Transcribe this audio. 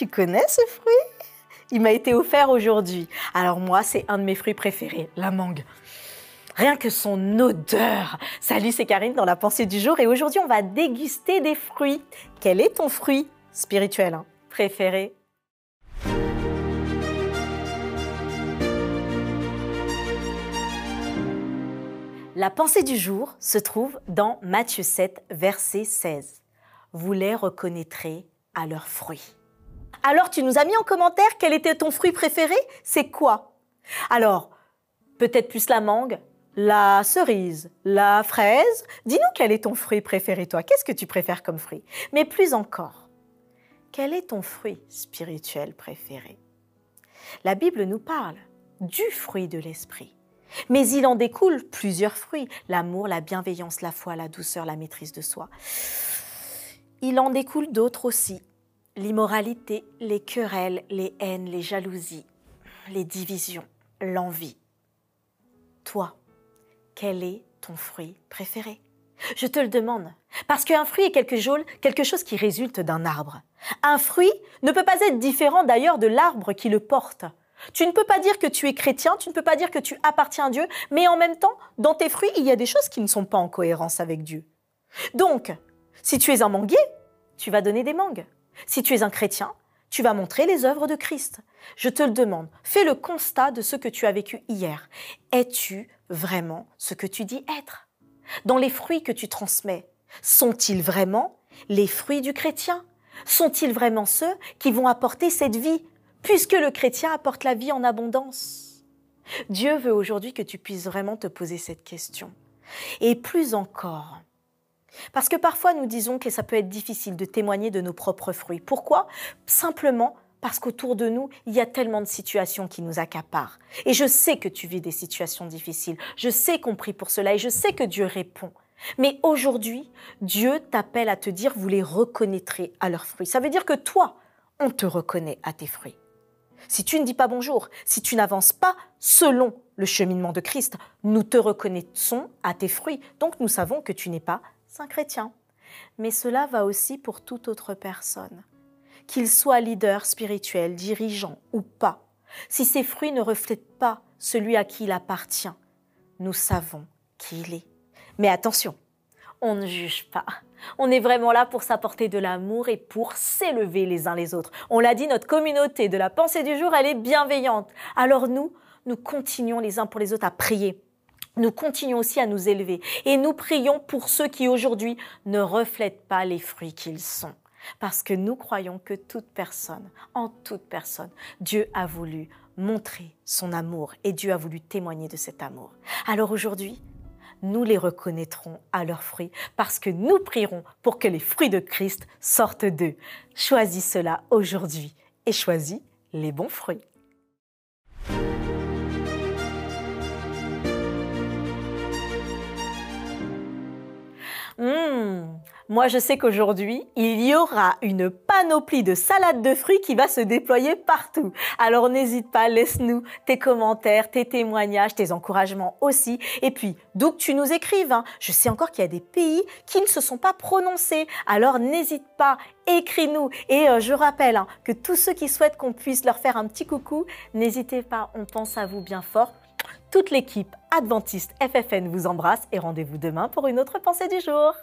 tu connais ce fruit? Il m'a été offert aujourd'hui. Alors moi, c'est un de mes fruits préférés, la mangue. Rien que son odeur. Salut, c'est Karine dans la pensée du jour et aujourd'hui on va déguster des fruits. Quel est ton fruit spirituel hein, préféré? La pensée du jour se trouve dans Matthieu 7, verset 16. Vous les reconnaîtrez à leurs fruits. Alors, tu nous as mis en commentaire quel était ton fruit préféré? C'est quoi? Alors, peut-être plus la mangue, la cerise, la fraise. Dis-nous quel est ton fruit préféré, toi Qu'est-ce que tu préfères comme fruit? Mais plus encore, quel est ton fruit spirituel préféré? La Bible nous parle du fruit de l'esprit. Mais il en découle plusieurs fruits, l'amour, la bienveillance, la foi, la douceur, la maîtrise de soi. Il en découle d'autres aussi, l'immoralité, les querelles, les haines, les jalousies, les divisions, l'envie. Toi, quel est ton fruit préféré? Je te le demande. Parce qu'un fruit est quelque chose, qui résulte d'un arbre. Un fruit ne peut pas être différent d'ailleurs de l'arbre qui le porte. Tu ne peux pas dire que tu es chrétien, tu ne peux pas dire que tu appartiens à Dieu, mais en même temps, dans tes fruits, il y a des choses qui ne sont pas en cohérence avec Dieu. Donc, si tu es un manguier, tu vas donner des mangues. Si tu es un chrétien, tu vas montrer les œuvres de Christ. Je te le demande, fais le constat de ce que tu as vécu hier. Es-tu vraiment ce que tu dis être? Dans les fruits que tu transmets, sont-ils vraiment les fruits du chrétien? Sont-ils vraiment ceux qui vont apporter cette vie, puisque le chrétien apporte la vie en abondance? Dieu veut aujourd'hui que tu puisses vraiment te poser cette question. Et plus encore, parce que parfois nous disons que ça peut être difficile de témoigner de nos propres fruits. Pourquoi? Simplement parce qu'autour de nous, il y a tellement de situations qui nous accaparent. Et je sais que tu vis des situations difficiles. Je sais qu'on prie pour cela et je sais que Dieu répond. Mais aujourd'hui, Dieu t'appelle à te dire, vous les reconnaîtrez à leurs fruits. Ça veut dire que toi, on te reconnaît à tes fruits. Si tu ne dis pas bonjour, si tu n'avances pas selon le cheminement de Christ, nous te reconnaissons à tes fruits. Donc nous savons que tu n'es pas chrétien. Mais cela va aussi pour toute autre personne. Qu'il soit leader spirituel, dirigeant ou pas, si ses fruits ne reflètent pas celui à qui il appartient, nous savons qui il est. Mais attention, on ne juge pas. On est vraiment là pour s'apporter de l'amour et pour s'élever les uns les autres. On l'a dit, notre communauté de la pensée du jour, elle est bienveillante. Alors nous, nous continuons les uns pour les autres à prier, nous continuons aussi à nous élever et nous prions pour ceux qui aujourd'hui ne reflètent pas les fruits qu'ils sont. Parce que nous croyons que toute personne, en toute personne, Dieu a voulu montrer son amour et Dieu a voulu témoigner de cet amour. Alors aujourd'hui, nous les reconnaîtrons à leurs fruits parce que nous prierons pour que les fruits de Christ sortent d'eux. Choisis cela aujourd'hui et choisis les bons fruits. Moi, je sais qu'aujourd'hui, il y aura une panoplie de salades de fruits qui va se déployer partout. Alors n'hésite pas, laisse-nous tes commentaires, tes témoignages, tes encouragements aussi. Et puis, d'où que tu nous écrives, hein. je sais encore qu'il y a des pays qui ne se sont pas prononcés. Alors n'hésite pas, écris-nous. Et euh, je rappelle hein, que tous ceux qui souhaitent qu'on puisse leur faire un petit coucou, n'hésitez pas, on pense à vous bien fort. Toute l'équipe adventiste FFN vous embrasse et rendez-vous demain pour une autre pensée du jour.